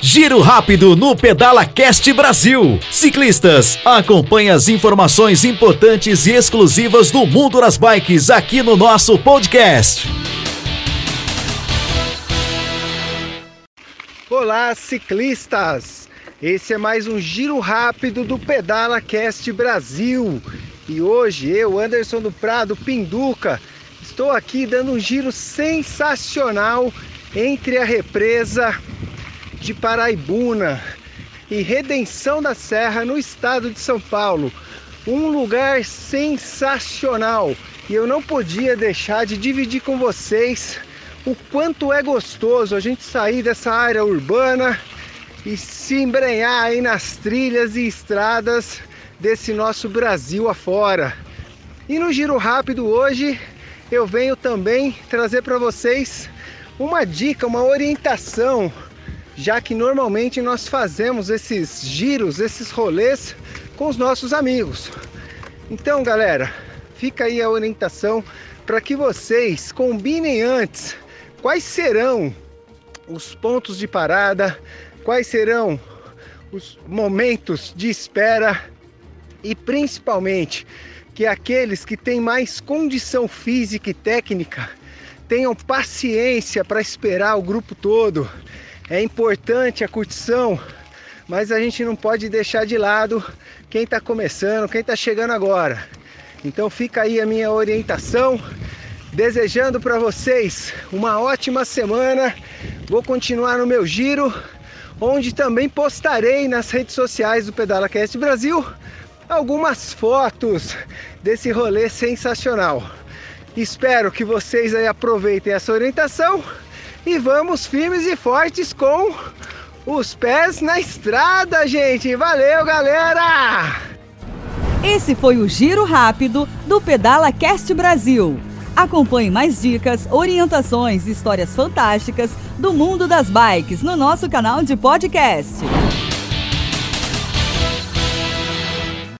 Giro rápido no Pedala Cast Brasil. Ciclistas, acompanhe as informações importantes e exclusivas do mundo das bikes aqui no nosso podcast. Olá, ciclistas! Esse é mais um giro rápido do Pedala Cast Brasil. E hoje eu, Anderson do Prado Pinduca, estou aqui dando um giro sensacional entre a represa de Paraibuna e Redenção da Serra, no estado de São Paulo. Um lugar sensacional e eu não podia deixar de dividir com vocês o quanto é gostoso a gente sair dessa área urbana e se embrenhar aí nas trilhas e estradas desse nosso Brasil afora. E no giro rápido hoje eu venho também trazer para vocês uma dica, uma orientação já que normalmente nós fazemos esses giros, esses rolês com os nossos amigos. Então, galera, fica aí a orientação para que vocês combinem antes quais serão os pontos de parada, quais serão os momentos de espera e principalmente que aqueles que têm mais condição física e técnica tenham paciência para esperar o grupo todo é importante a curtição, mas a gente não pode deixar de lado quem está começando, quem está chegando agora. Então fica aí a minha orientação, desejando para vocês uma ótima semana. Vou continuar no meu giro, onde também postarei nas redes sociais do Pedala Cast Brasil algumas fotos desse rolê sensacional. Espero que vocês aí aproveitem essa orientação e vamos firmes e fortes com os pés na estrada, gente. Valeu, galera! Esse foi o Giro Rápido do Pedala Cast Brasil. Acompanhe mais dicas, orientações e histórias fantásticas do mundo das bikes no nosso canal de podcast.